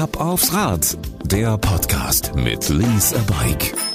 Ab aufs Rad, der Podcast mit Lease a Bike.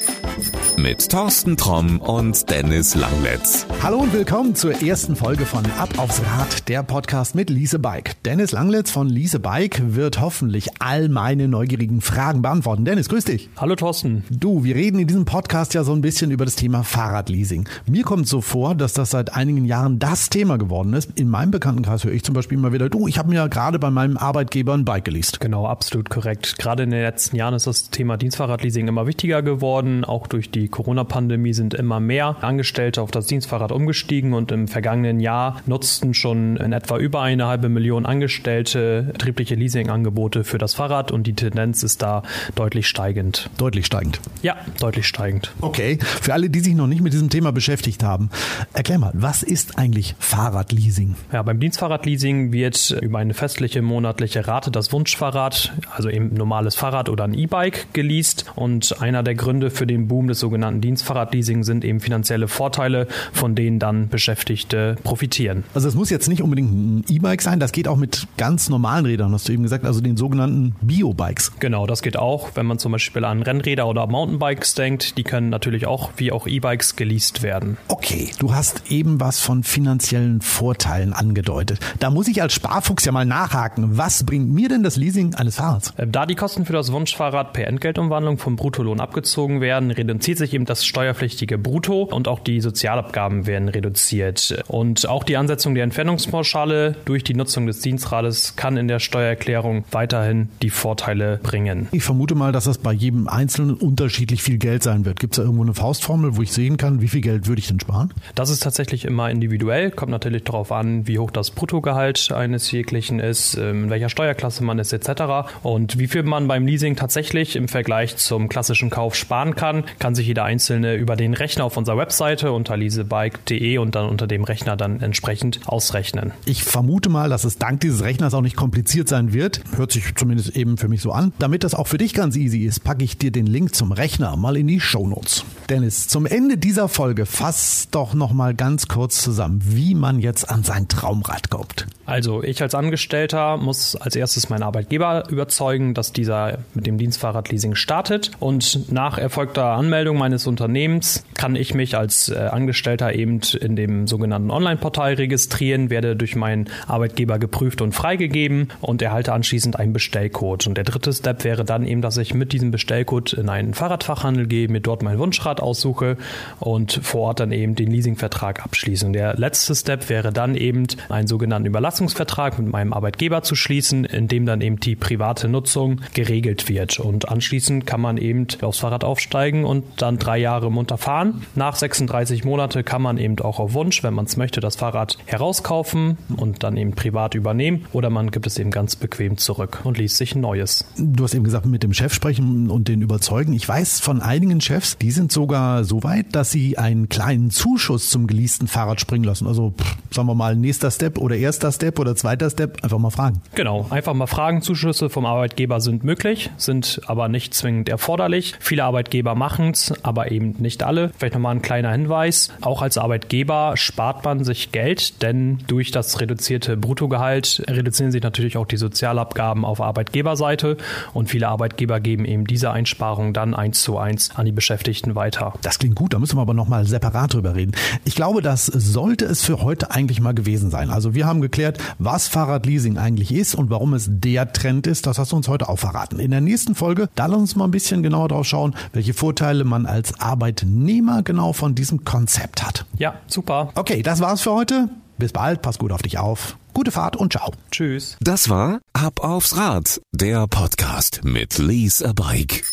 Mit Thorsten Tromm und Dennis Langletz. Hallo und willkommen zur ersten Folge von Ab aufs Rad, der Podcast mit Lise Bike. Dennis Langletz von Lise Bike wird hoffentlich all meine neugierigen Fragen beantworten. Dennis, grüß dich. Hallo Thorsten. Du, wir reden in diesem Podcast ja so ein bisschen über das Thema Fahrradleasing. Mir kommt so vor, dass das seit einigen Jahren das Thema geworden ist. In meinem Bekanntenkreis höre ich zum Beispiel immer wieder, du, ich habe mir ja gerade bei meinem Arbeitgeber ein Bike geleast. Genau, absolut korrekt. Gerade in den letzten Jahren ist das Thema Dienstfahrradleasing immer wichtiger geworden, auch durch die Corona-Pandemie sind immer mehr Angestellte auf das Dienstfahrrad umgestiegen und im vergangenen Jahr nutzten schon in etwa über eine halbe Million Angestellte betriebliche Leasingangebote für das Fahrrad und die Tendenz ist da deutlich steigend. Deutlich steigend. Ja, deutlich steigend. Okay, für alle, die sich noch nicht mit diesem Thema beschäftigt haben, erklär mal, was ist eigentlich Fahrradleasing? Ja, beim Dienstfahrradleasing wird über eine festliche monatliche Rate das Wunschfahrrad, also eben ein normales Fahrrad oder ein E-Bike geleast und einer der Gründe für den Boom des sogenannten Dienstfahrradleasing sind eben finanzielle Vorteile, von denen dann Beschäftigte profitieren. Also es muss jetzt nicht unbedingt ein E-Bike sein, das geht auch mit ganz normalen Rädern, hast du eben gesagt, also den sogenannten Bio-Bikes. Genau, das geht auch, wenn man zum Beispiel an Rennräder oder Mountainbikes denkt, die können natürlich auch wie auch E-Bikes geleast werden. Okay, du hast eben was von finanziellen Vorteilen angedeutet. Da muss ich als Sparfuchs ja mal nachhaken. Was bringt mir denn das Leasing eines Fahrrads? Äh, da die Kosten für das Wunschfahrrad per Entgeltumwandlung vom Bruttolohn abgezogen werden, reduziert sich eben das steuerpflichtige Brutto und auch die Sozialabgaben werden reduziert. Und auch die Ansetzung der Entfernungspauschale durch die Nutzung des Dienstrades kann in der Steuererklärung weiterhin die Vorteile bringen. Ich vermute mal, dass das bei jedem Einzelnen unterschiedlich viel Geld sein wird. Gibt es da irgendwo eine Faustformel, wo ich sehen kann, wie viel Geld würde ich denn sparen? Das ist tatsächlich immer individuell, kommt natürlich darauf an, wie hoch das Bruttogehalt eines jeglichen ist, ähm, in welcher Steuerklasse man ist etc. Und wie viel man beim Leasing tatsächlich im Vergleich zum klassischen Kauf sparen kann, kann sich jeder einzelne über den Rechner auf unserer Webseite unter leasebike.de und dann unter dem Rechner dann entsprechend ausrechnen. Ich vermute mal, dass es dank dieses Rechners auch nicht kompliziert sein wird. Hört sich zumindest eben für mich so an. Damit das auch für dich ganz easy ist, packe ich dir den Link zum Rechner mal in die Shownotes. Dennis, zum Ende dieser Folge fass doch noch mal ganz kurz zusammen, wie man jetzt an sein Traumrad kommt. Also ich als Angestellter muss als erstes meinen Arbeitgeber überzeugen, dass dieser mit dem Dienstfahrradleasing startet und nach erfolgter Anmeldung meines Unternehmens kann ich mich als äh, Angestellter eben in dem sogenannten Online-Portal registrieren, werde durch meinen Arbeitgeber geprüft und freigegeben und erhalte anschließend einen Bestellcode. Und der dritte Step wäre dann eben, dass ich mit diesem Bestellcode in einen Fahrradfachhandel gehe, mir dort mein Wunschrad aussuche und vor Ort dann eben den Leasingvertrag abschließe. Und der letzte Step wäre dann eben einen sogenannten Überlassungsvertrag mit meinem Arbeitgeber zu schließen, in dem dann eben die private Nutzung geregelt wird. Und anschließend kann man eben aufs Fahrrad aufsteigen und dann drei Jahre munter fahren. Nach 36 Monate kann man eben auch auf Wunsch, wenn man es möchte, das Fahrrad herauskaufen und dann eben privat übernehmen oder man gibt es eben ganz bequem zurück und liest sich ein neues. Du hast eben gesagt, mit dem Chef sprechen und den überzeugen. Ich weiß von einigen Chefs, die sind sogar so weit, dass sie einen kleinen Zuschuss zum geleasten Fahrrad springen lassen. Also pff, sagen wir mal nächster Step oder erster Step oder zweiter Step, einfach mal fragen. Genau, einfach mal fragen. Zuschüsse vom Arbeitgeber sind möglich, sind aber nicht zwingend erforderlich. Viele Arbeitgeber machen es, aber eben nicht alle. Vielleicht nochmal ein kleiner Hinweis. Auch als Arbeitgeber spart man sich Geld, denn durch das reduzierte Bruttogehalt reduzieren sich natürlich auch die Sozialabgaben auf Arbeitgeberseite und viele Arbeitgeber geben eben diese Einsparung dann eins zu eins an die Beschäftigten weiter. Das klingt gut, da müssen wir aber nochmal separat drüber reden. Ich glaube, das sollte es für heute eigentlich mal gewesen sein. Also wir haben geklärt, was Fahrradleasing eigentlich ist und warum es der Trend ist. Das hast du uns heute auch verraten. In der nächsten Folge, da lass uns mal ein bisschen genauer drauf schauen, welche Vorteile man als Arbeitnehmer genau von diesem Konzept hat. Ja, super. Okay, das war's für heute. Bis bald, pass gut auf dich auf. Gute Fahrt und ciao. Tschüss. Das war Ab aufs Rad, der Podcast mit Lease a Bike.